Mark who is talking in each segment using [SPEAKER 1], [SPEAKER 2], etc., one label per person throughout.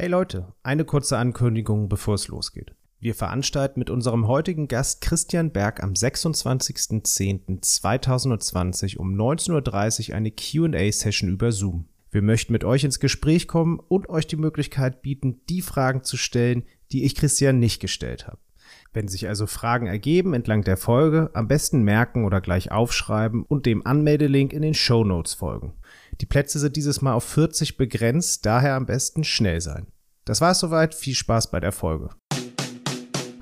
[SPEAKER 1] Hey Leute, eine kurze Ankündigung, bevor es losgeht. Wir veranstalten mit unserem heutigen Gast Christian Berg am 26.10.2020 um 19.30 Uhr eine QA-Session über Zoom. Wir möchten mit euch ins Gespräch kommen und euch die Möglichkeit bieten, die Fragen zu stellen, die ich Christian nicht gestellt habe. Wenn sich also Fragen ergeben entlang der Folge, am besten merken oder gleich aufschreiben und dem Anmeldelink in den Show Notes folgen. Die Plätze sind dieses Mal auf 40 begrenzt, daher am besten schnell sein. Das war's soweit, viel Spaß bei der Folge.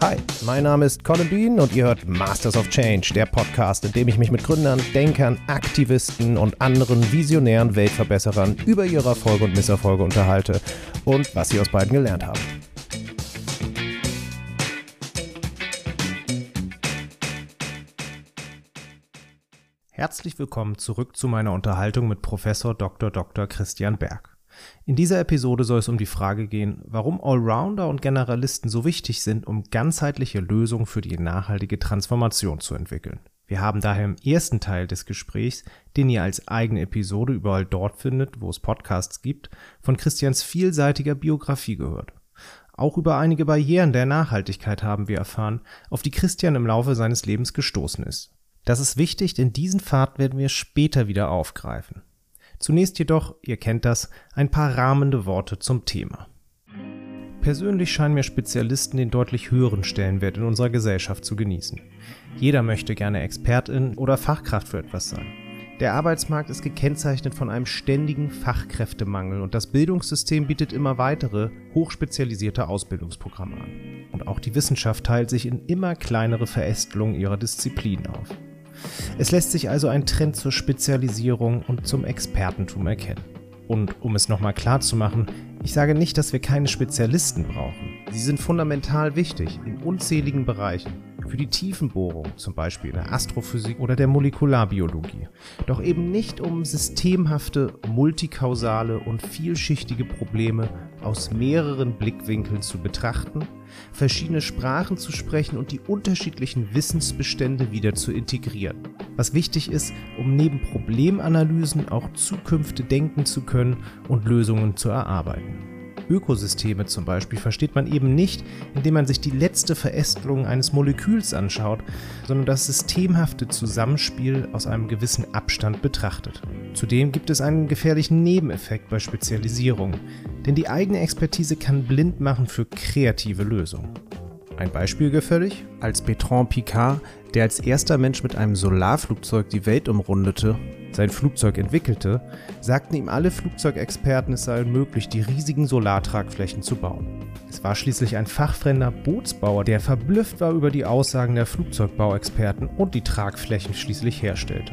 [SPEAKER 1] Hi, mein Name ist Colin Bean und ihr hört Masters of Change, der Podcast, in dem ich mich mit Gründern, Denkern, Aktivisten und anderen visionären Weltverbesserern über ihre Erfolge und Misserfolge unterhalte und was sie aus beiden gelernt haben. Herzlich willkommen zurück zu meiner Unterhaltung mit Professor Dr. Dr. Christian Berg. In dieser Episode soll es um die Frage gehen, warum Allrounder und Generalisten so wichtig sind, um ganzheitliche Lösungen für die nachhaltige Transformation zu entwickeln. Wir haben daher im ersten Teil des Gesprächs, den ihr als eigene Episode überall dort findet, wo es Podcasts gibt, von Christians vielseitiger Biografie gehört. Auch über einige Barrieren der Nachhaltigkeit haben wir erfahren, auf die Christian im Laufe seines Lebens gestoßen ist. Das ist wichtig, denn diesen Pfad werden wir später wieder aufgreifen. Zunächst jedoch, ihr kennt das, ein paar rahmende Worte zum Thema. Persönlich scheinen mir Spezialisten den deutlich höheren Stellenwert in unserer Gesellschaft zu genießen. Jeder möchte gerne Expertin oder Fachkraft für etwas sein. Der Arbeitsmarkt ist gekennzeichnet von einem ständigen Fachkräftemangel und das Bildungssystem bietet immer weitere, hochspezialisierte Ausbildungsprogramme an. Und auch die Wissenschaft teilt sich in immer kleinere Verästelungen ihrer Disziplinen auf. Es lässt sich also ein Trend zur Spezialisierung und zum Expertentum erkennen. Und um es nochmal klar zu machen, ich sage nicht, dass wir keine Spezialisten brauchen. Sie sind fundamental wichtig in unzähligen Bereichen. Für die Tiefenbohrung, zum Beispiel in der Astrophysik oder der Molekularbiologie. Doch eben nicht um systemhafte, multikausale und vielschichtige Probleme aus mehreren Blickwinkeln zu betrachten, verschiedene Sprachen zu sprechen und die unterschiedlichen Wissensbestände wieder zu integrieren. Was wichtig ist, um neben Problemanalysen auch Zukünfte denken zu können und Lösungen zu erarbeiten. Ökosysteme zum Beispiel versteht man eben nicht, indem man sich die letzte Verästelung eines Moleküls anschaut, sondern das systemhafte Zusammenspiel aus einem gewissen Abstand betrachtet. Zudem gibt es einen gefährlichen Nebeneffekt bei Spezialisierung, denn die eigene Expertise kann blind machen für kreative Lösungen. Ein Beispiel gefällig? Als Bertrand Picard, der als erster Mensch mit einem Solarflugzeug die Welt umrundete, sein Flugzeug entwickelte, sagten ihm alle Flugzeugexperten, es sei unmöglich, die riesigen Solartragflächen zu bauen. Es war schließlich ein fachfremder Bootsbauer, der verblüfft war über die Aussagen der Flugzeugbauexperten und die Tragflächen schließlich herstellte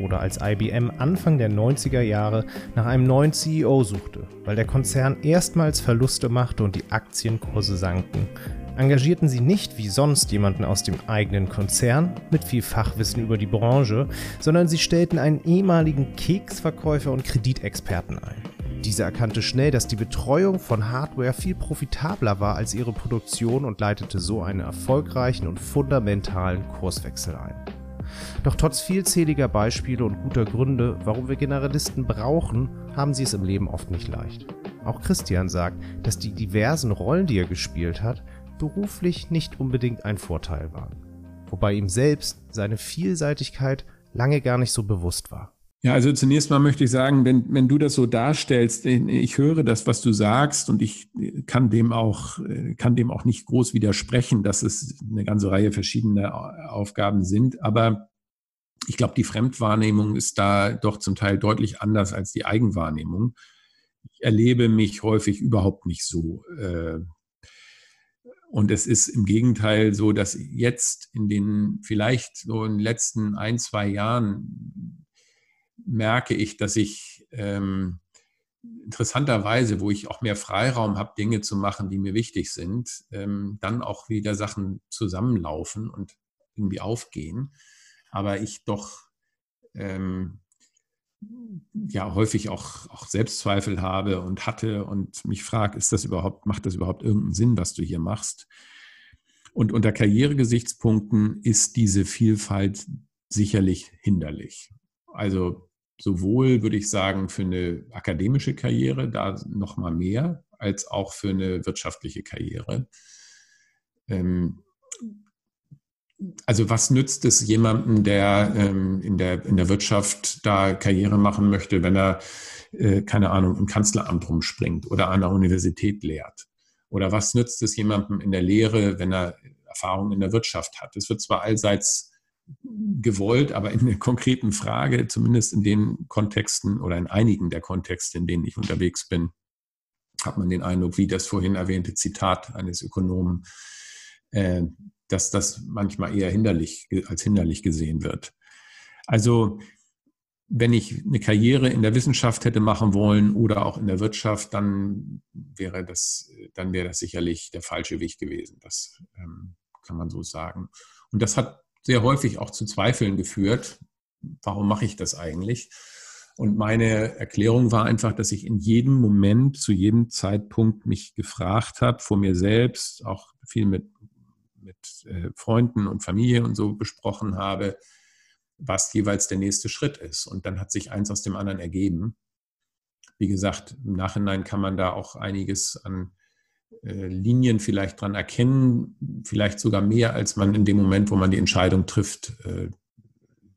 [SPEAKER 1] oder als IBM Anfang der 90er Jahre nach einem neuen CEO suchte, weil der Konzern erstmals Verluste machte und die Aktienkurse sanken, engagierten sie nicht wie sonst jemanden aus dem eigenen Konzern mit viel Fachwissen über die Branche, sondern sie stellten einen ehemaligen Keksverkäufer und Kreditexperten ein. Dieser erkannte schnell, dass die Betreuung von Hardware viel profitabler war als ihre Produktion und leitete so einen erfolgreichen und fundamentalen Kurswechsel ein. Doch trotz vielzähliger Beispiele und guter Gründe, warum wir Generalisten brauchen, haben sie es im Leben oft nicht leicht. Auch Christian sagt, dass die diversen Rollen, die er gespielt hat, beruflich nicht unbedingt ein Vorteil waren. Wobei ihm selbst seine Vielseitigkeit lange gar nicht so bewusst war.
[SPEAKER 2] Ja, also zunächst mal möchte ich sagen, wenn, wenn du das so darstellst, ich höre das, was du sagst und ich kann dem auch, kann dem auch nicht groß widersprechen, dass es eine ganze Reihe verschiedener Aufgaben sind. Aber ich glaube, die Fremdwahrnehmung ist da doch zum Teil deutlich anders als die Eigenwahrnehmung. Ich erlebe mich häufig überhaupt nicht so. Und es ist im Gegenteil so, dass jetzt in den vielleicht so in den letzten ein, zwei Jahren merke ich, dass ich ähm, interessanterweise, wo ich auch mehr Freiraum habe, Dinge zu machen, die mir wichtig sind, ähm, dann auch wieder Sachen zusammenlaufen und irgendwie aufgehen. Aber ich doch ähm, ja häufig auch, auch Selbstzweifel habe und hatte und mich frage, ist das überhaupt, macht das überhaupt irgendeinen Sinn, was du hier machst? Und unter Karrieregesichtspunkten ist diese Vielfalt sicherlich hinderlich. Also sowohl, würde ich sagen, für eine akademische Karriere, da noch mal mehr. als auch für eine wirtschaftliche Karriere. Ähm, also was nützt es jemandem, der ähm, in, der, in der Wirtschaft da Karriere machen möchte, wenn er, äh, keine Ahnung, im Kanzleramt rumspringt oder an der Universität lehrt? Oder was nützt es jemandem in der Lehre, wenn er Erfahrung in der Wirtschaft hat? Es wird zwar allseits gewollt, aber in der konkreten Frage, zumindest in den Kontexten oder in einigen der Kontexte, in denen ich unterwegs bin, hat man den Eindruck, wie das vorhin erwähnte Zitat eines Ökonomen, äh, dass das manchmal eher hinderlich, als hinderlich gesehen wird. Also wenn ich eine Karriere in der Wissenschaft hätte machen wollen oder auch in der Wirtschaft, dann wäre das, dann wäre das sicherlich der falsche Weg gewesen. Das ähm, kann man so sagen. Und das hat sehr häufig auch zu Zweifeln geführt. Warum mache ich das eigentlich? Und meine Erklärung war einfach, dass ich in jedem Moment, zu jedem Zeitpunkt mich gefragt habe, vor mir selbst, auch viel mit mit äh, Freunden und Familie und so besprochen habe, was jeweils der nächste Schritt ist. Und dann hat sich eins aus dem anderen ergeben. Wie gesagt, im Nachhinein kann man da auch einiges an äh, Linien vielleicht dran erkennen, vielleicht sogar mehr, als man in dem Moment, wo man die Entscheidung trifft, äh,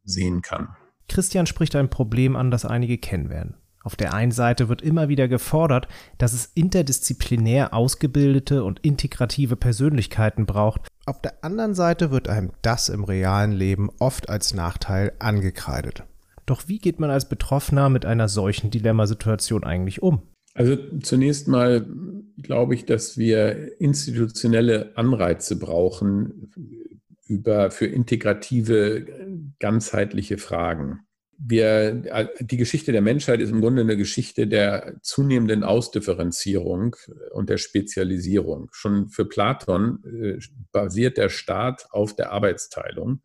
[SPEAKER 2] sehen kann.
[SPEAKER 1] Christian spricht ein Problem an, das einige kennen werden. Auf der einen Seite wird immer wieder gefordert, dass es interdisziplinär ausgebildete und integrative Persönlichkeiten braucht. Auf der anderen Seite wird einem das im realen Leben oft als Nachteil angekreidet. Doch wie geht man als Betroffener mit einer solchen Dilemmasituation eigentlich um?
[SPEAKER 2] Also zunächst mal glaube ich, dass wir institutionelle Anreize brauchen über, für integrative, ganzheitliche Fragen wir, äh, die Geschichte der Menschheit ist im Grunde eine Geschichte der zunehmenden Ausdifferenzierung und der Spezialisierung. Schon für Platon äh, basiert der Staat auf der Arbeitsteilung,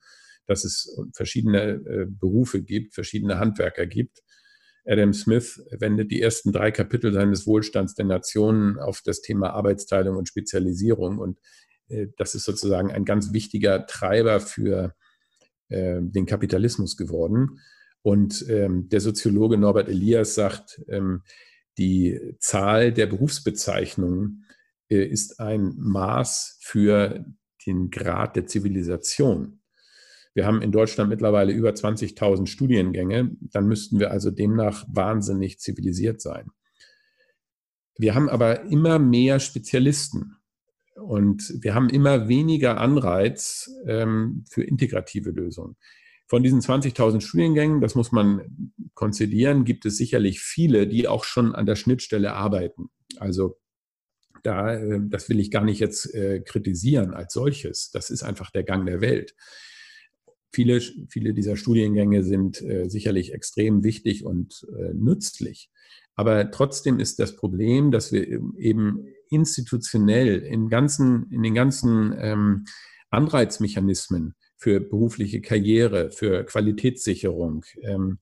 [SPEAKER 2] dass es verschiedene äh, Berufe gibt, verschiedene Handwerker gibt. Adam Smith wendet die ersten drei Kapitel seines Wohlstands der Nationen auf das Thema Arbeitsteilung und Spezialisierung. Und das ist sozusagen ein ganz wichtiger Treiber für den Kapitalismus geworden. Und ähm, der Soziologe Norbert Elias sagt, ähm, die Zahl der Berufsbezeichnungen äh, ist ein Maß für den Grad der Zivilisation. Wir haben in Deutschland mittlerweile über 20.000 Studiengänge, dann müssten wir also demnach wahnsinnig zivilisiert sein. Wir haben aber immer mehr Spezialisten und wir haben immer weniger Anreiz ähm, für integrative Lösungen. Von diesen 20.000 Studiengängen, das muss man konzidieren, gibt es sicherlich viele, die auch schon an der Schnittstelle arbeiten. Also da, äh, das will ich gar nicht jetzt äh, kritisieren als solches. Das ist einfach der Gang der Welt. Viele, viele dieser Studiengänge sind äh, sicherlich extrem wichtig und nützlich. Aber trotzdem ist das Problem, dass wir eben institutionell in, ganzen, in den ganzen ähm, Anreizmechanismen für berufliche Karriere, für Qualitätssicherung, ähm,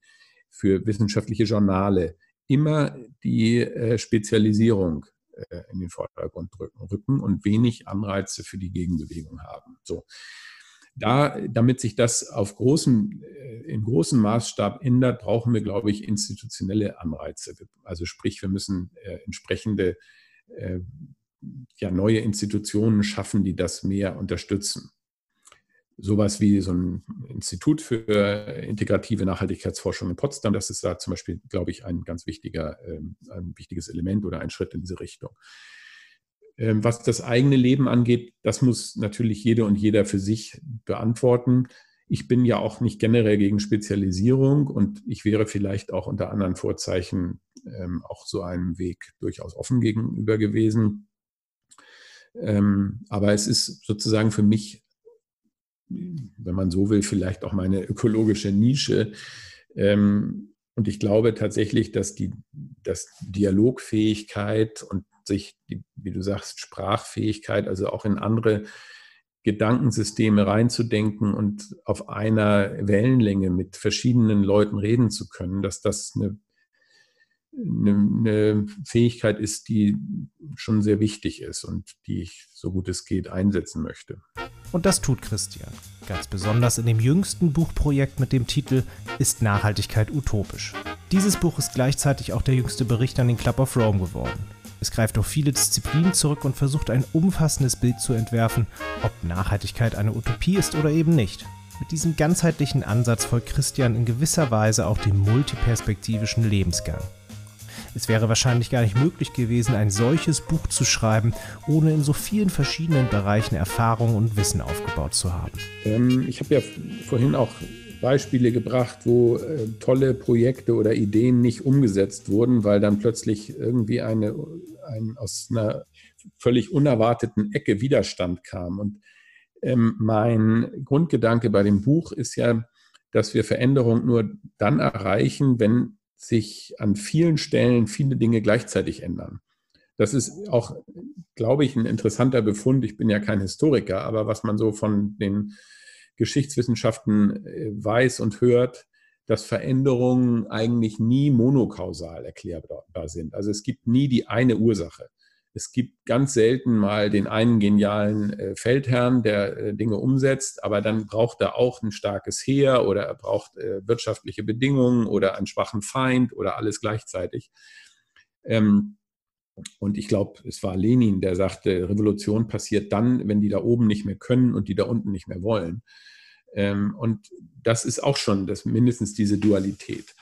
[SPEAKER 2] für wissenschaftliche Journale immer die äh, Spezialisierung äh, in den Vordergrund rücken und wenig Anreize für die Gegenbewegung haben. So. Da, damit sich das auf großem, äh, in großem Maßstab ändert, brauchen wir, glaube ich, institutionelle Anreize. Also sprich, wir müssen entsprechende ja, neue Institutionen schaffen, die das mehr unterstützen sowas wie so ein Institut für integrative Nachhaltigkeitsforschung in Potsdam. Das ist da zum Beispiel, glaube ich, ein ganz wichtiger, ähm, ein wichtiges Element oder ein Schritt in diese Richtung. Ähm, was das eigene Leben angeht, das muss natürlich jede und jeder für sich beantworten. Ich bin ja auch nicht generell gegen Spezialisierung und ich wäre vielleicht auch unter anderen Vorzeichen ähm, auch so einem Weg durchaus offen gegenüber gewesen. aber es ist sozusagen für mich wenn man so will, vielleicht auch meine ökologische Nische. Ähm, und ich glaube tatsächlich, dass die dass Dialogfähigkeit und sich, wie du sagst, Sprachfähigkeit, also auch in andere Gedankensysteme reinzudenken und auf einer Wellenlänge mit verschiedenen Leuten reden zu können, dass das eine, eine, eine Fähigkeit ist, die schon sehr wichtig ist und die ich, so gut es geht, einsetzen möchte.
[SPEAKER 1] Und das tut Christian. Ganz besonders in dem jüngsten Buchprojekt mit dem Titel Ist Nachhaltigkeit utopisch? Dieses Buch ist gleichzeitig auch der jüngste Bericht an den Club of Rome geworden. Es greift auf viele Disziplinen zurück und versucht ein umfassendes Bild zu entwerfen, ob Nachhaltigkeit eine Utopie ist oder eben nicht. Mit diesem ganzheitlichen Ansatz folgt Christian in gewisser Weise auch dem multiperspektivischen Lebensgang. Es wäre wahrscheinlich gar nicht möglich gewesen, ein solches Buch zu schreiben, ohne in so vielen verschiedenen Bereichen Erfahrung und Wissen aufgebaut zu haben.
[SPEAKER 2] Ähm, ich habe ja vorhin auch Beispiele gebracht, wo äh, tolle Projekte oder Ideen nicht umgesetzt wurden, weil dann plötzlich irgendwie eine, ein, aus einer völlig unerwarteten Ecke Widerstand kam. Und ähm, mein Grundgedanke bei dem Buch ist ja, dass wir Veränderung nur dann erreichen, wenn sich an vielen Stellen viele Dinge gleichzeitig ändern. Das ist auch, glaube ich, ein interessanter Befund. Ich bin ja kein Historiker, aber was man so von den Geschichtswissenschaften äh, weiß und hört, dass Veränderungen eigentlich nie monokausal erklärbar sind. Also es gibt nie die eine Ursache. Es gibt ganz selten mal den einen genialen äh, Feldherrn, der äh, Dinge umsetzt, aber dann braucht er auch ein starkes Heer oder er braucht äh, wirtschaftliche Bedingungen oder einen schwachen Feind oder alles gleichzeitig. Ähm, und ich glaube, es war Lenin, der sagte, Revolution passiert dann, wenn die da oben nicht mehr können und die da unten nicht mehr wollen. Ähm, und das ist auch schon das, mindestens diese Dualität.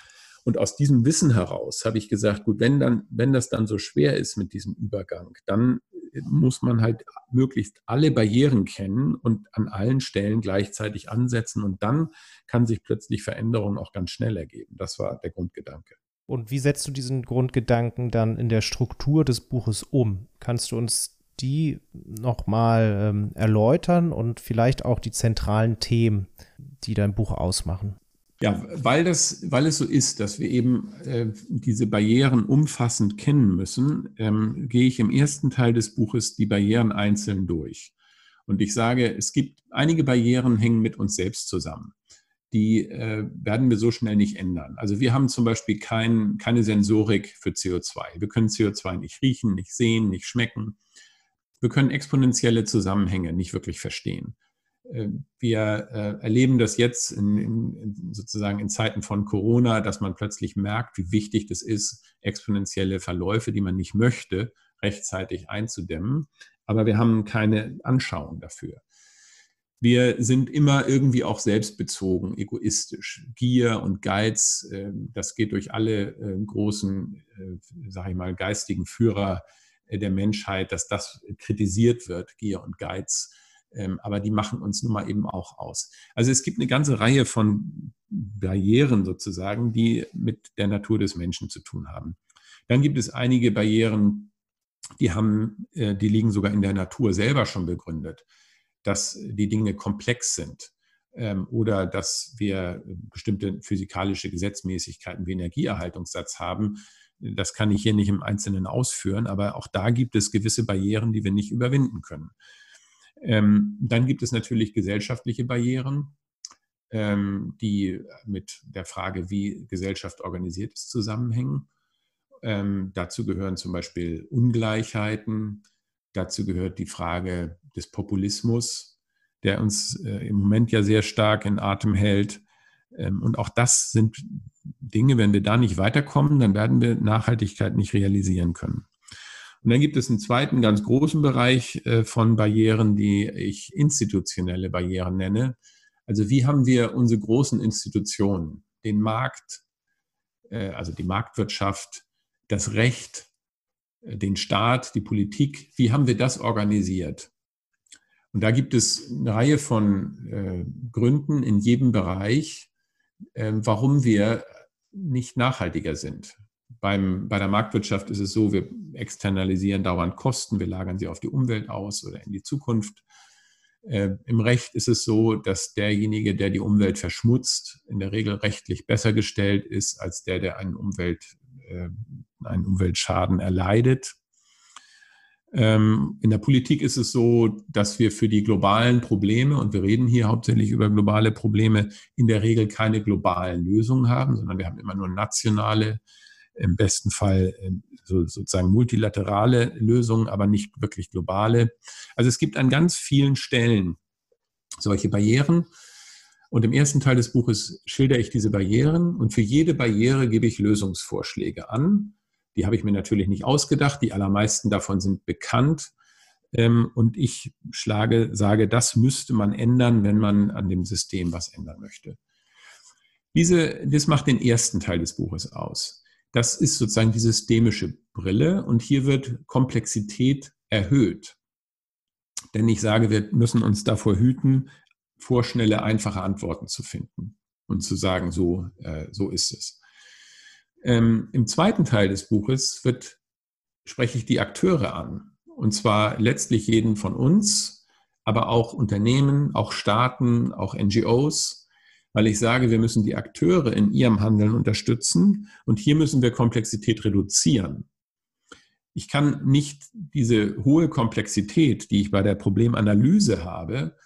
[SPEAKER 2] Und aus diesem Wissen heraus habe ich gesagt, gut, wenn dann, wenn das dann so schwer ist mit diesem Übergang, dann muss man halt möglichst alle Barrieren kennen und an allen Stellen gleichzeitig ansetzen und dann kann sich plötzlich Veränderung auch ganz schnell ergeben. Das war der Grundgedanke.
[SPEAKER 1] Und wie setzt du diesen Grundgedanken dann in der Struktur des Buches um? Kannst du uns die nochmal ähm, erläutern und vielleicht auch die zentralen Themen, die dein Buch ausmachen?
[SPEAKER 2] Ja, weil, das, weil es so ist, dass wir eben äh, diese Barrieren umfassend kennen müssen, ähm, gehe ich im ersten Teil des Buches die Barrieren einzeln durch. Und ich sage, es gibt einige Barrieren hängen mit uns selbst zusammen. Die äh, werden wir so schnell nicht ändern. Also wir haben zum Beispiel kein, keine Sensorik für CO2. Wir können CO2 nicht riechen, nicht sehen, nicht schmecken. Wir können exponentielle Zusammenhänge nicht wirklich verstehen. Äh, wir äh, erleben das jetzt in, in, sozusagen in Zeiten von Corona, dass man plötzlich merkt, wie wichtig das ist, exponentielle Verläufe, die man nicht möchte, rechtzeitig einzudämmen. Aber wir haben keine Anschauung dafür. Wir sind immer irgendwie auch selbstbezogen, egoistisch. Gier und Geiz, äh, das geht durch alle großen, sage ich mal, geistigen Führer der Menschheit, dass das kritisiert wird, Gier und Geiz ähm, aber die machen uns nun mal eben auch aus. Also es gibt eine ganze Reihe von Barrieren sozusagen, die mit der Natur des Menschen zu tun haben. Dann gibt es einige Barrieren, die haben, äh, die liegen sogar in der Natur selber schon begründet, dass die Dinge komplex sind ähm, oder dass wir bestimmte physikalische Gesetzmäßigkeiten wie Energieerhaltungssatz haben. Das kann ich hier nicht im Einzelnen ausführen, aber auch da gibt es gewisse Barrieren, die wir nicht überwinden können. Ähm, dann gibt es natürlich gesellschaftliche Barrieren, ähm, die mit der Frage, wie Gesellschaft organisiert ist, zusammenhängen. Ähm, dazu gehören zum Beispiel Ungleichheiten. Dazu gehört die Frage des Populismus, der uns äh, im Moment ja sehr stark in Atem hält. Ähm, und auch das sind Dinge, wenn wir da nicht weiterkommen, dann werden wir Nachhaltigkeit nicht realisieren können. Und dann gibt es einen zweiten ganz großen Bereich äh, von Barrieren, die ich institutionelle Barrieren nenne. Also wie haben wir unsere großen Institutionen, den Markt, äh, also die Marktwirtschaft, das Recht, äh, den Staat, die Politik, wie haben wir das organisiert? Und da gibt es eine Reihe von Gründen in jedem Bereich, warum wir nicht nachhaltiger sind. Beim, bei der Marktwirtschaft ist es so, wir externalisieren dauernd Kosten, wir lagern sie auf die Umwelt aus oder in die Zukunft. Äh, Im Recht ist es so, dass derjenige, der die Umwelt verschmutzt, in der Regel rechtlich besser gestellt ist als der, der einen, Umwelt, äh, einen Umweltschaden erleidet. Ähm, in der Politik ist es so, dass wir für die globalen Probleme, und wir reden hier hauptsächlich über globale Probleme, in der Regel keine globalen Lösungen haben, sondern wir haben immer nur nationale im besten Fall ähm, so, sozusagen multilaterale Lösungen, aber nicht wirklich globale. Also es gibt an ganz vielen Stellen solche Barrieren. Und im ersten Teil des Buches schilder ich diese Barrieren und für jede Barriere gebe ich Lösungsvorschläge an, Die habe ich mir natürlich nicht ausgedacht. Die allermeisten davon sind bekannt. Ähm, und ich schlage, sage, das müsste man ändern, wenn man an dem System was ändern möchte. Diese, das macht den ersten Teil des Buches aus. Das ist sozusagen die systemische Brille und hier wird Komplexität erhöht. Denn ich sage, wir müssen uns davor hüten, vorschnelle, einfache Antworten zu finden und zu sagen, so, äh, so ist es. Ähm, Im zweiten Teil des Buches wird, spreche ich die Akteure an. Und zwar letztlich jeden von uns, aber auch Unternehmen, auch Staaten, auch NGOs, weil ich sage, wir müssen die Akteure in ihrem Handeln unterstützen und hier müssen wir Komplexität reduzieren. Ich kann nicht diese hohe Komplexität, die ich bei der Problemanalyse habe,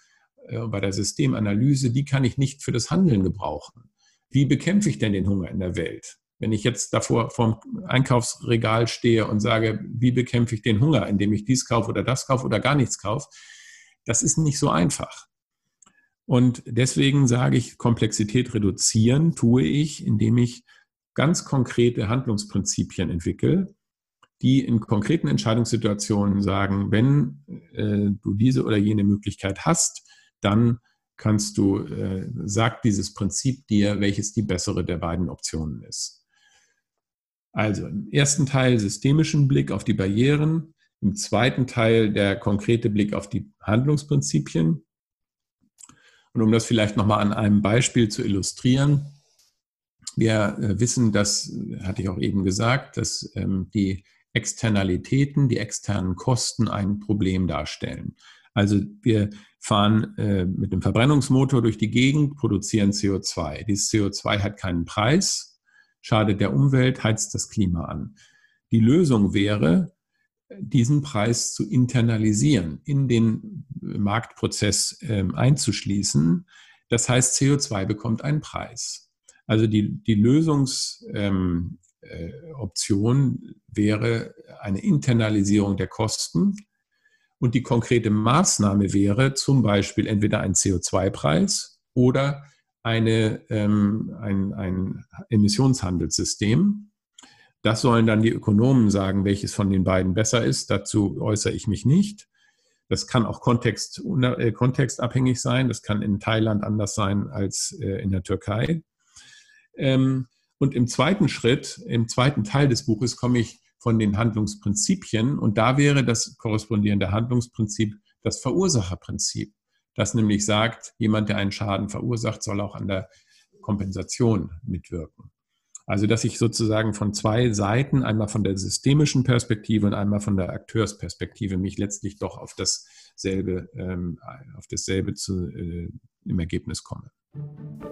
[SPEAKER 2] äh, bei der Systemanalyse, die kann ich nicht für das Handeln gebrauchen. Wie bekämpfe ich denn den Hunger in der Welt? Wenn ich jetzt davor vorm Einkaufsregal stehe und sage, wie bekämpfe ich den Hunger, indem ich dies kaufe oder das kaufe oder gar nichts kaufe, das ist nicht so einfach. Und deswegen sage ich, Komplexität reduzieren tue ich, indem ich ganz konkrete Handlungsprinzipien entwickle, die in konkreten Entscheidungssituationen sagen, wenn äh, du diese oder jene Möglichkeit hast, dann kannst du, äh, sagt dieses Prinzip dir, welches die bessere der beiden Optionen ist. Also im ersten Teil systemischen Blick auf die Barrieren, im zweiten Teil der konkrete Blick auf die Handlungsprinzipien. Und um das vielleicht nochmal an einem Beispiel zu illustrieren, wir äh, wissen, das hatte ich auch eben gesagt, dass ähm, die Externalitäten, die externen Kosten ein Problem darstellen. Also wir fahren äh, mit dem Verbrennungsmotor durch die Gegend, produzieren CO2. Dieses CO2 hat keinen Preis, schadet der Umwelt, heizt das Klima an. Die Lösung wäre, diesen Preis zu internalisieren, in den Marktprozess äh, einzuschließen. Das heißt, CO2 bekommt einen Preis. Also die, die Lösungsoption ähm, äh, wäre eine Internalisierung der Kosten und die konkrete Maßnahme wäre zum Beispiel entweder ein CO2-Preis oder eine, ähm, ein, ein Emissionshandelssystem. Das sollen dann die Ökonomen sagen, welches von den beiden besser ist. Dazu äußere ich mich nicht. Das kann auch Kontext, äh, kontextabhängig sein. Das kann in Thailand anders sein als äh, in der Türkei. Ähm, und im zweiten Schritt, im zweiten Teil des Buches komme ich von den Handlungsprinzipien. Und da wäre das korrespondierende Handlungsprinzip das Verursacherprinzip, das nämlich sagt, jemand, der einen Schaden verursacht, soll auch an der Kompensation mitwirken. Also dass ich sozusagen von zwei Seiten, einmal von der systemischen Perspektive und einmal von der Akteursperspektive, mich letztlich doch auf dasselbe, ähm, auf dasselbe zu, äh, im Ergebnis komme.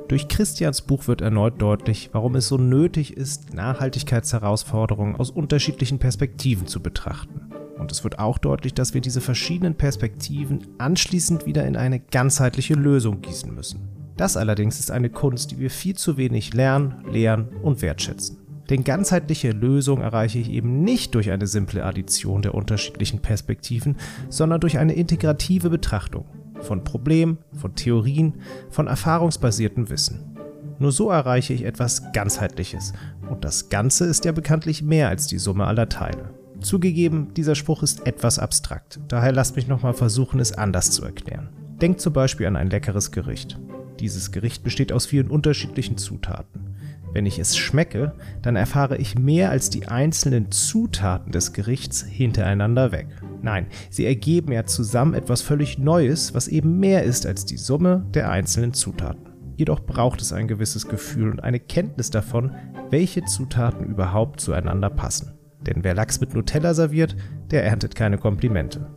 [SPEAKER 1] Durch Christians Buch wird erneut deutlich, warum es so nötig ist, Nachhaltigkeitsherausforderungen aus unterschiedlichen Perspektiven zu betrachten. Und es wird auch deutlich, dass wir diese verschiedenen Perspektiven anschließend wieder in eine ganzheitliche Lösung gießen müssen. Das allerdings ist eine Kunst, die wir viel zu wenig lernen, lehren und wertschätzen. Denn ganzheitliche Lösung erreiche ich eben nicht durch eine simple Addition der unterschiedlichen Perspektiven, sondern durch eine integrative Betrachtung von Problemen, von Theorien, von erfahrungsbasiertem Wissen. Nur so erreiche ich etwas Ganzheitliches. Und das Ganze ist ja bekanntlich mehr als die Summe aller Teile. Zugegeben, dieser Spruch ist etwas abstrakt, daher lasst mich nochmal versuchen, es anders zu erklären. Denkt zum Beispiel an ein leckeres Gericht. Dieses Gericht besteht aus vielen unterschiedlichen Zutaten. Wenn ich es schmecke, dann erfahre ich mehr als die einzelnen Zutaten des Gerichts hintereinander weg. Nein, sie ergeben ja zusammen etwas völlig Neues, was eben mehr ist als die Summe der einzelnen Zutaten. Jedoch braucht es ein gewisses Gefühl und eine Kenntnis davon, welche Zutaten überhaupt zueinander passen. Denn wer Lachs mit Nutella serviert, der erntet keine Komplimente.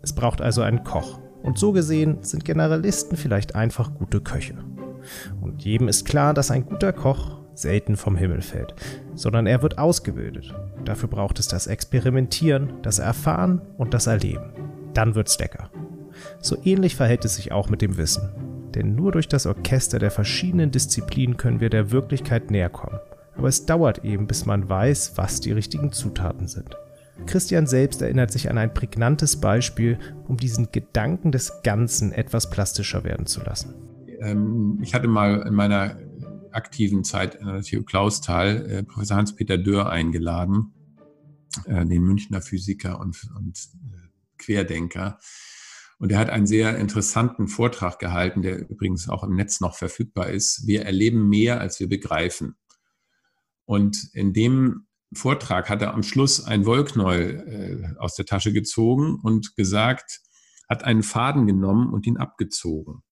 [SPEAKER 1] Es braucht also einen Koch. Und so gesehen sind Generalisten vielleicht einfach gute Köche. Und jedem ist klar, dass ein guter Koch selten vom Himmel fällt, sondern er wird ausgebildet. Dafür braucht es das Experimentieren, das Erfahren und das Erleben. Dann wird's lecker. So ähnlich verhält es sich auch mit dem Wissen. Denn nur durch das Orchester der verschiedenen Disziplinen können wir der Wirklichkeit näher kommen. Aber es dauert eben, bis man weiß, was die richtigen Zutaten sind. Christian selbst erinnert sich an ein prägnantes Beispiel, um diesen Gedanken des Ganzen etwas plastischer werden zu lassen.
[SPEAKER 2] Ähm, ich hatte mal in meiner aktiven Zeit an der TU Clausthal äh, Professor Hans-Peter Dörr eingeladen. äh, den Münchner Physiker und, und äh, Querdenker. Und er hat einen sehr interessanten Vortrag gehalten, der übrigens auch im Netz noch verfügbar ist. Wir erleben mehr, als wir begreifen. Und in dem Vortrag hat er am Schluss ein Wollknäuel äh, aus der Tasche gezogen und gesagt, hat einen Faden genommen und ihn abgezogen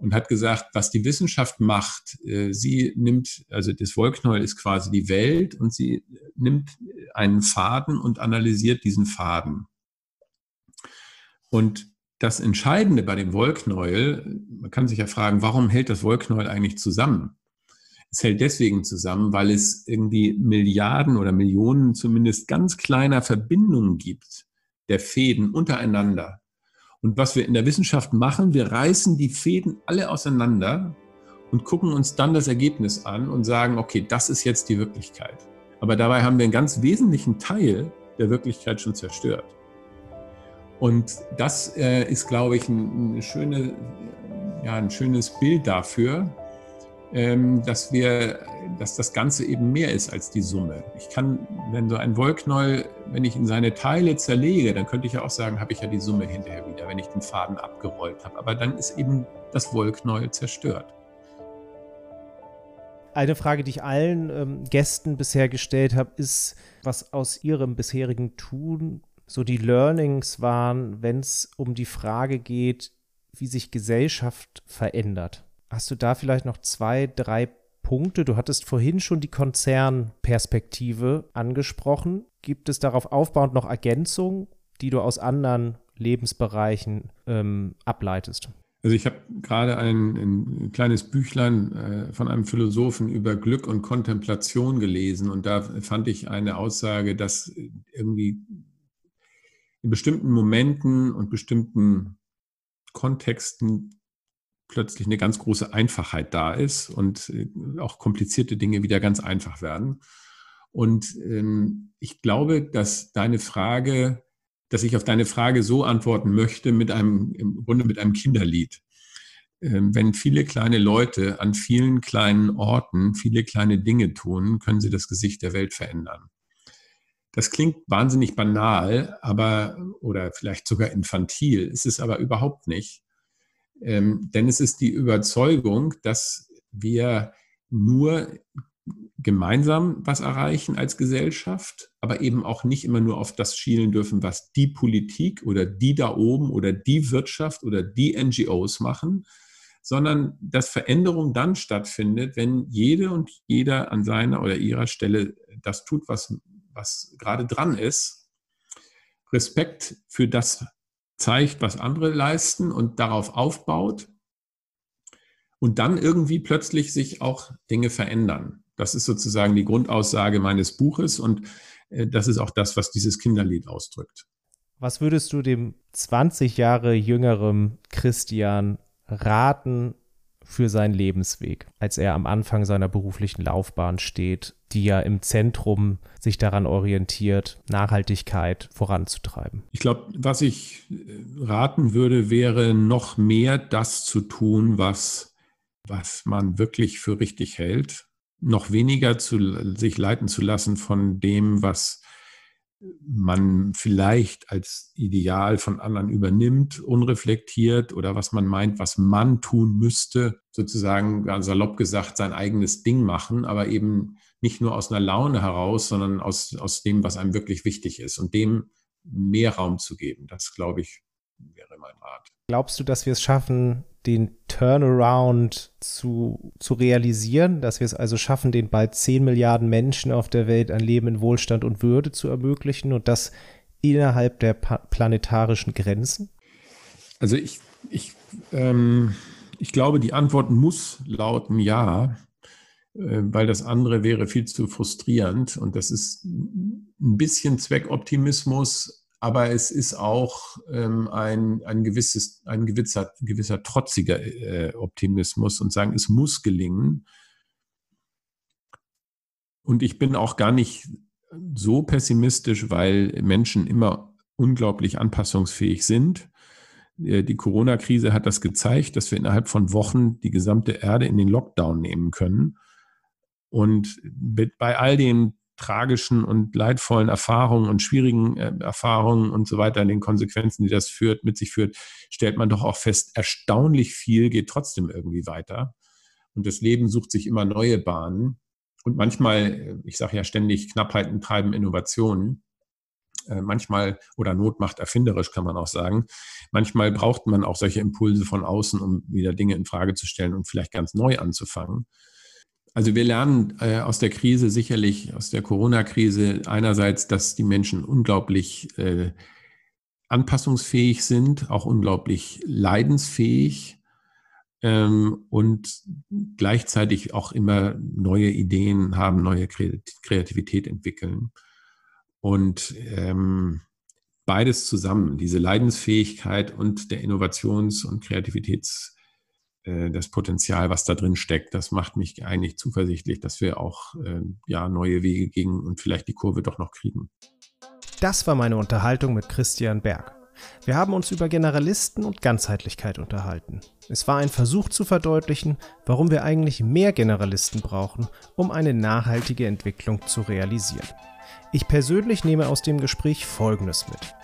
[SPEAKER 2] und hat gesagt, was die Wissenschaft macht, äh, sie nimmt, also das Wollknäuel ist quasi die Welt und sie nimmt einen Faden und analysiert diesen Faden. Und das Entscheidende bei dem Wollknäuel, man kann sich ja fragen, warum hält das Wollknäuel eigentlich zusammen? Es hält deswegen zusammen, weil es irgendwie Milliarden oder Millionen zumindest ganz kleiner Verbindungen gibt, der Fäden untereinander. Und was wir in der Wissenschaft machen, wir reißen die Fäden alle auseinander und gucken uns dann das Ergebnis an und sagen, okay, das ist jetzt die Wirklichkeit. Aber dabei haben wir einen ganz wesentlichen Teil der Wirklichkeit schon zerstört. Und das äh, ist, glaube ich, ein, eine schöne, ja, ein schönes Bild dafür, dass wir, dass das Ganze eben mehr ist als die Summe. Ich kann, wenn so ein Wollknäuel, wenn ich in seine Teile zerlege, dann könnte ich ja auch sagen, habe ich ja die Summe hinterher wieder, wenn ich den Faden abgerollt habe. Aber dann ist eben das Wollknäuel zerstört.
[SPEAKER 1] Eine Frage, die ich allen ähm, Gästen bisher gestellt habe, ist, was aus ihrem bisherigen Tun so die Learnings waren, wenn es um die Frage geht, wie sich Gesellschaft verändert. Hast du da vielleicht noch zwei, drei Punkte? Du hattest vorhin schon die Konzernperspektive angesprochen. Gibt es darauf aufbauend noch Ergänzungen, die du aus anderen Lebensbereichen ähm, ableitest?
[SPEAKER 2] Also ich habe gerade ein, ein, kleines Büchlein äh, von einem Philosophen über Glück und Kontemplation gelesen und da fand ich eine Aussage, dass irgendwie in bestimmten Momenten und bestimmten Kontexten plötzlich eine ganz große Einfachheit da ist und äh, auch komplizierte Dinge wieder ganz einfach werden. Und ähm, ich glaube, dass deine Frage, dass ich auf deine Frage so antworten möchte mit einem, im Grunde mit einem Kinderlied. Ähm, wenn viele kleine Leute an vielen kleinen Orten viele kleine Dinge tun, können sie das Gesicht der Welt verändern. Das klingt wahnsinnig banal, aber oder vielleicht sogar infantil, ist es aber überhaupt nicht. Ähm, denn es ist die Überzeugung, dass wir nur gemeinsam was erreichen als Gesellschaft, aber eben auch nicht immer nur auf das schielen dürfen, was die Politik oder die da oben oder die Wirtschaft oder die NGOs machen, sondern dass Veränderung dann stattfindet, wenn jede und jeder an seiner oder ihrer Stelle das tut, was was gerade dran ist, Respekt für das zeigt, was andere leisten und darauf aufbaut und dann irgendwie plötzlich sich auch Dinge verändern. Das ist sozusagen die Grundaussage meines Buches und äh, das ist auch das, was dieses Kinderlied ausdrückt.
[SPEAKER 1] Was würdest du dem 20 Jahre jüngeren Christian raten, für seinen Lebensweg, als er am Anfang seiner beruflichen Laufbahn steht, die ja im Zentrum sich daran orientiert, Nachhaltigkeit voranzutreiben.
[SPEAKER 2] Ich glaube, was ich äh, raten würde, wäre noch mehr das zu tun, was, was man wirklich für richtig hält, noch weniger zu, sich leiten zu lassen von dem, was man vielleicht als Ideal von anderen übernimmt, unreflektiert oder was man meint, was man tun müsste, sozusagen ganz salopp gesagt, sein eigenes Ding machen, aber eben nicht nur aus einer Laune heraus, sondern aus, aus dem, was einem wirklich wichtig ist und dem mehr Raum zu geben. Das, glaube ich, wäre mein Rat.
[SPEAKER 1] Glaubst du, dass wir es schaffen, den Turnaround zu, zu realisieren, dass wir es also schaffen, den bald 10 Milliarden Menschen auf der Welt ein Leben in Wohlstand und Würde zu ermöglichen und das innerhalb der planetarischen Grenzen?
[SPEAKER 2] Also ich, ich, ähm, ich glaube, die Antwort muss lauten Ja, äh, weil das andere wäre viel zu frustrierend und das ist ein bisschen Zweckoptimismus, aber es ist auch ähm, ein, ein, gewisses, ein gewisser, gewisser trotziger äh, Optimismus und sagen, es muss gelingen. Und ich bin auch gar nicht so pessimistisch, weil Menschen immer unglaublich anpassungsfähig sind. Äh, die Corona-Krise hat das gezeigt, dass wir innerhalb von Wochen die gesamte Erde in den Lockdown nehmen können. Und bei all den tragischen und leidvollen Erfahrungen und schwierigen äh, Erfahrungen und so weiter, den Konsequenzen, die das führt, mit sich führt, stellt man doch auch fest, erstaunlich viel geht trotzdem irgendwie weiter. Und das Leben sucht sich immer neue Bahnen. Und manchmal, ich sage ja ständig, Knappheiten treiben Innovationen. Äh, manchmal, oder Not macht erfinderisch, kann man auch sagen. Manchmal braucht man auch solche Impulse von außen, um wieder Dinge in Frage zu stellen und vielleicht ganz neu anzufangen. Also wir lernen äh, aus der Krise sicherlich, aus der Corona-Krise einerseits, dass die Menschen unglaublich äh, anpassungsfähig sind, auch unglaublich leidensfähig ähm, und gleichzeitig auch immer neue Ideen haben, neue Kreativität entwickeln. Und ähm, beides zusammen, diese Leidensfähigkeit und der Innovations- und Kreativitäts- äh, das Potenzial, was da drin steckt, das macht mich eigentlich zuversichtlich, dass wir auch äh, ja, neue Wege gehen und vielleicht die Kurve doch noch kriegen.
[SPEAKER 1] Das war meine Unterhaltung mit Christian Berg. Wir haben uns über Generalisten und Ganzheitlichkeit unterhalten. Es war ein Versuch zu verdeutlichen, warum wir eigentlich mehr Generalisten brauchen, um eine nachhaltige Entwicklung zu realisieren. Ich persönlich nehme aus dem Gespräch Folgendes mit.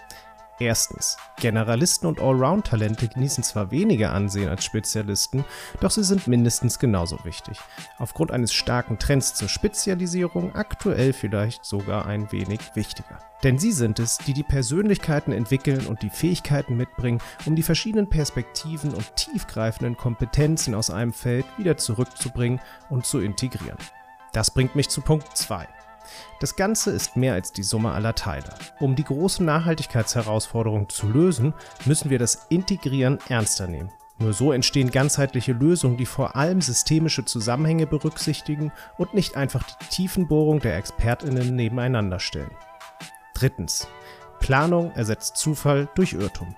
[SPEAKER 1] Erstens. Generalisten und Allround-Talente genießen zwar weniger Ansehen als Spezialisten, doch sie sind mindestens genauso wichtig. Aufgrund eines starken Trends zur Spezialisierung aktuell vielleicht sogar ein wenig wichtiger. Denn sie sind es, die die Persönlichkeiten entwickeln und die Fähigkeiten mitbringen, um die verschiedenen Perspektiven und tiefgreifenden Kompetenzen aus einem Feld wieder zurückzubringen und zu integrieren. Das bringt mich zu Punkt 2. Das Ganze ist mehr als die Summe aller Teile. Um die großen Nachhaltigkeitsherausforderungen zu lösen, müssen wir das Integrieren ernster nehmen. Nur so entstehen ganzheitliche Lösungen, die vor allem systemische Zusammenhänge berücksichtigen und nicht einfach die Tiefenbohrung der Expertinnen nebeneinander stellen. Drittens. Planung ersetzt Zufall durch Irrtum.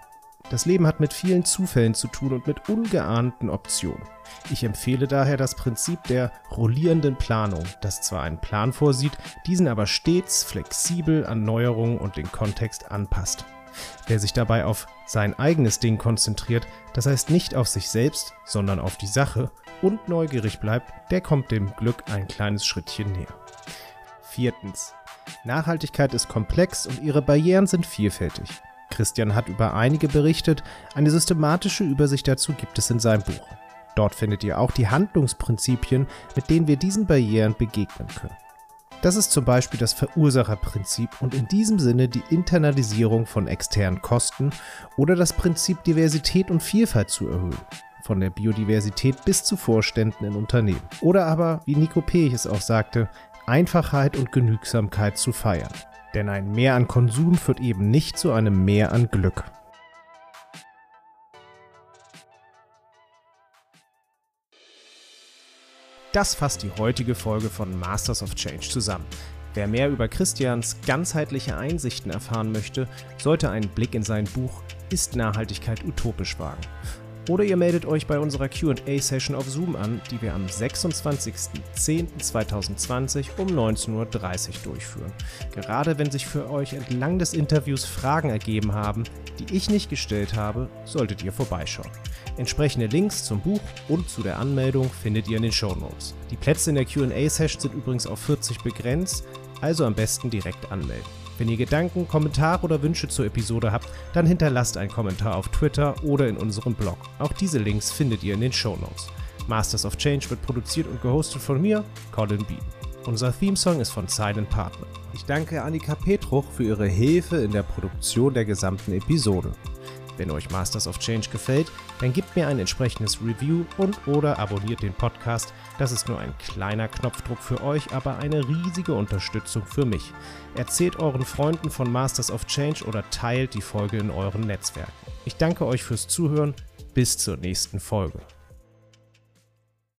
[SPEAKER 1] Das Leben hat mit vielen Zufällen zu tun und mit ungeahnten Optionen. Ich empfehle daher das Prinzip der rollierenden Planung, das zwar einen Plan vorsieht, diesen aber stets flexibel an Neuerungen und den Kontext anpasst. Wer sich dabei auf sein eigenes Ding konzentriert, das heißt nicht auf sich selbst, sondern auf die Sache und neugierig bleibt, der kommt dem Glück ein kleines Schrittchen näher. Viertens. Nachhaltigkeit ist komplex und ihre Barrieren sind vielfältig. Christian hat über einige berichtet, eine systematische Übersicht dazu gibt es in seinem Buch. Dort findet ihr auch die Handlungsprinzipien, mit denen wir diesen Barrieren begegnen können. Das ist zum Beispiel das Verursacherprinzip und in diesem Sinne die Internalisierung von externen Kosten oder das Prinzip Diversität und Vielfalt zu erhöhen. Von der Biodiversität bis zu Vorständen in Unternehmen. Oder aber, wie Nico Pech es auch sagte, Einfachheit und Genügsamkeit zu feiern. Denn ein Mehr an Konsum führt eben nicht zu einem Mehr an Glück. Das fasst die heutige Folge von Masters of Change zusammen. Wer mehr über Christians ganzheitliche Einsichten erfahren möchte, sollte einen Blick in sein Buch Ist Nachhaltigkeit utopisch wagen oder ihr meldet euch bei unserer QA-Session auf Zoom an, die wir am 26.10.2020 um 19.30 Uhr durchführen. Gerade wenn sich für euch entlang des Interviews Fragen ergeben haben, die ich nicht gestellt habe, solltet ihr vorbeischauen. Entsprechende Links zum Buch und zu der Anmeldung findet ihr in den Show Notes. Die Plätze in der QA-Session sind übrigens auf 40 begrenzt, also am besten direkt anmelden. Wenn ihr Gedanken, Kommentare oder Wünsche zur Episode habt, dann hinterlasst einen Kommentar auf Twitter oder in unserem Blog. Auch diese Links findet ihr in den Show Notes. Masters of Change wird produziert und gehostet von mir, Colin Bean. Unser Themesong ist von Silent Partner. Ich danke Annika Petruch für ihre Hilfe in der Produktion der gesamten Episode. Wenn euch Masters of Change gefällt, dann gebt mir ein entsprechendes Review und oder abonniert den Podcast. Das ist nur ein kleiner Knopfdruck für euch, aber eine riesige Unterstützung für mich. Erzählt euren Freunden von Masters of Change oder teilt die Folge in euren Netzwerken. Ich danke euch fürs Zuhören. Bis zur nächsten Folge.